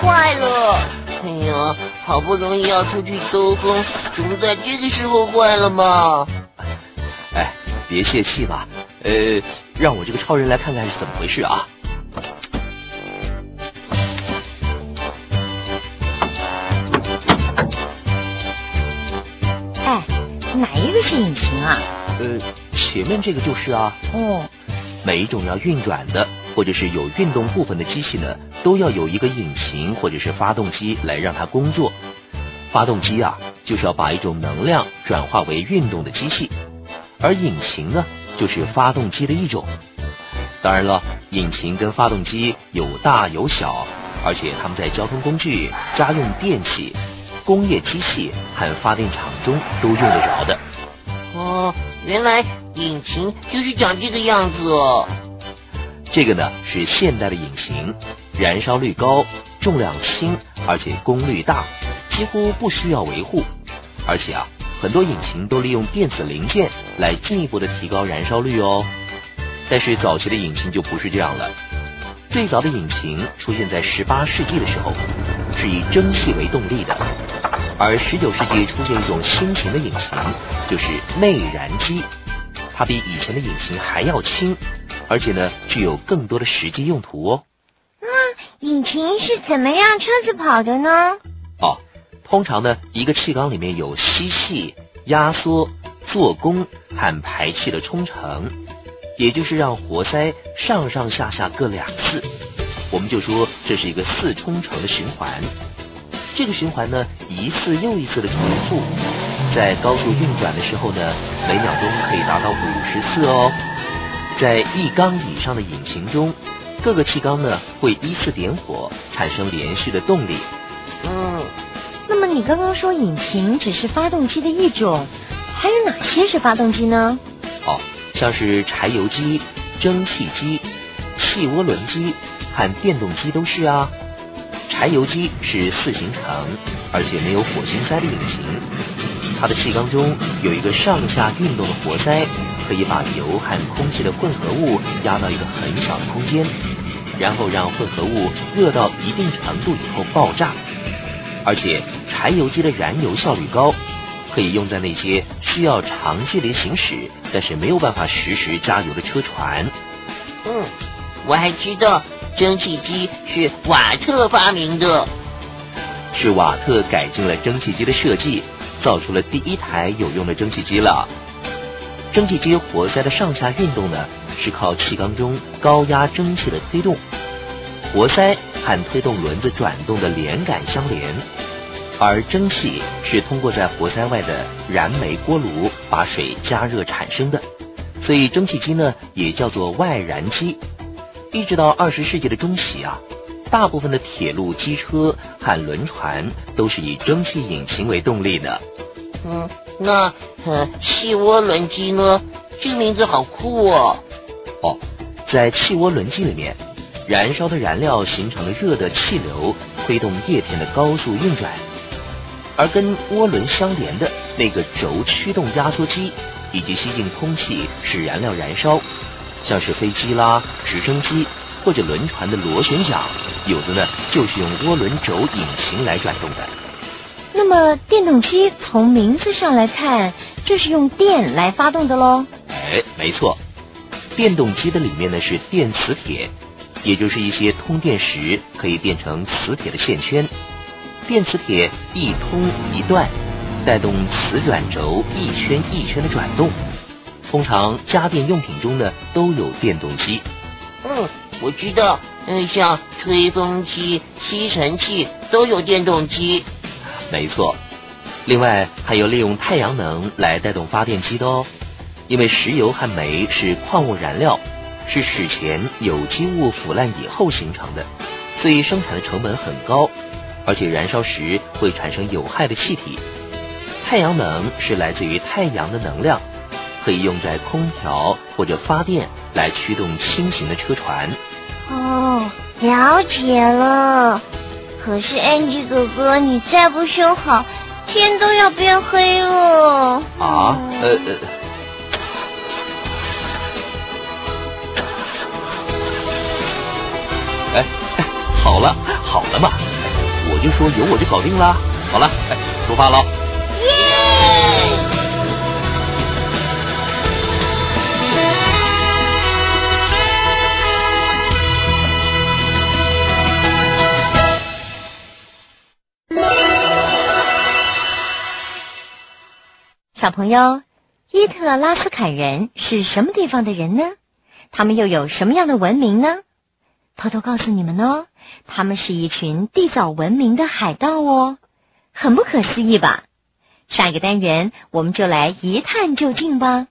坏了！哎呀，好不容易要出去兜风，怎么在这个时候坏了嘛？哎，别泄气吧，呃，让我这个超人来看看是怎么回事啊。哎，哪一个是引擎啊？呃，前面这个就是啊。哦，每一种要运转的或者是有运动部分的机器呢，都要有一个引擎或者是发动机来让它工作。发动机啊，就是要把一种能量转化为运动的机器，而引擎呢，就是发动机的一种。当然了，引擎跟发动机有大有小，而且它们在交通工具、家用电器、工业机器和发电厂中都用得着的。哦，原来引擎就是长这个样子哦。这个呢是现代的引擎，燃烧率高，重量轻，而且功率大，几乎不需要维护。而且啊，很多引擎都利用电子零件来进一步的提高燃烧率哦。但是早期的引擎就不是这样了。最早的引擎出现在十八世纪的时候，是以蒸汽为动力的。而十九世纪出现一种新型的引擎，就是内燃机，它比以前的引擎还要轻，而且呢具有更多的实际用途哦。那引擎是怎么让车子跑的呢？哦，通常呢一个气缸里面有吸气、压缩、做功和排气的冲程，也就是让活塞上上下下各两次，我们就说这是一个四冲程的循环。这个循环呢，一次又一次的重复，在高速运转的时候呢，每秒钟可以达到五十次哦。在一缸以上的引擎中，各个气缸呢会依次点火，产生连续的动力。嗯，那么你刚刚说引擎只是发动机的一种，还有哪些是发动机呢？哦，像是柴油机、蒸汽机、汽涡轮机和电动机都是啊。柴油机是四行程，而且没有火星塞的引擎。它的气缸中有一个上下运动的活塞，可以把油和空气的混合物压到一个很小的空间，然后让混合物热到一定程度以后爆炸。而且柴油机的燃油效率高，可以用在那些需要长距离行驶但是没有办法实时加油的车船。嗯，我还知道。蒸汽机是瓦特发明的，是瓦特改进了蒸汽机的设计，造出了第一台有用的蒸汽机了。蒸汽机活塞的上下运动呢，是靠气缸中高压蒸汽的推动，活塞和推动轮子转动的连杆相连，而蒸汽是通过在活塞外的燃煤锅炉把水加热产生的，所以蒸汽机呢也叫做外燃机。一直到二十世纪的中期啊，大部分的铁路、机车和轮船都是以蒸汽引擎为动力的。嗯，那呃，气涡轮机呢？这个名字好酷哦。哦，在气涡轮机里面，燃烧的燃料形成了热的气流，推动叶片的高速运转，而跟涡轮相连的那个轴驱动压缩机，以及吸进空气使燃料燃烧。像是飞机啦、直升机或者轮船的螺旋桨，有的呢就是用涡轮轴引擎来转动的。那么电动机从名字上来看，就是用电来发动的喽？哎，没错，电动机的里面呢是电磁铁，也就是一些通电时可以变成磁铁的线圈。电磁铁一通一断，带动磁转轴一圈一圈的转动。通常家电用品中呢都有电动机。嗯，我知道，嗯，像吹风机、吸尘器都有电动机。没错，另外还有利用太阳能来带动发电机的哦。因为石油和煤是矿物燃料，是史前有机物腐烂以后形成的，所以生产的成本很高，而且燃烧时会产生有害的气体。太阳能是来自于太阳的能量。可以用在空调或者发电来驱动轻型的车船。哦，了解了。可是 Andy 哥哥，你再不修好，天都要变黑了。啊？呃呃。好了好了嘛，我就说有我就搞定了。好了，哎，出发喽。耶！小朋友，伊特拉斯坎人是什么地方的人呢？他们又有什么样的文明呢？偷偷告诉你们哦，他们是一群缔造文明的海盗哦，很不可思议吧？下一个单元我们就来一探究竟吧。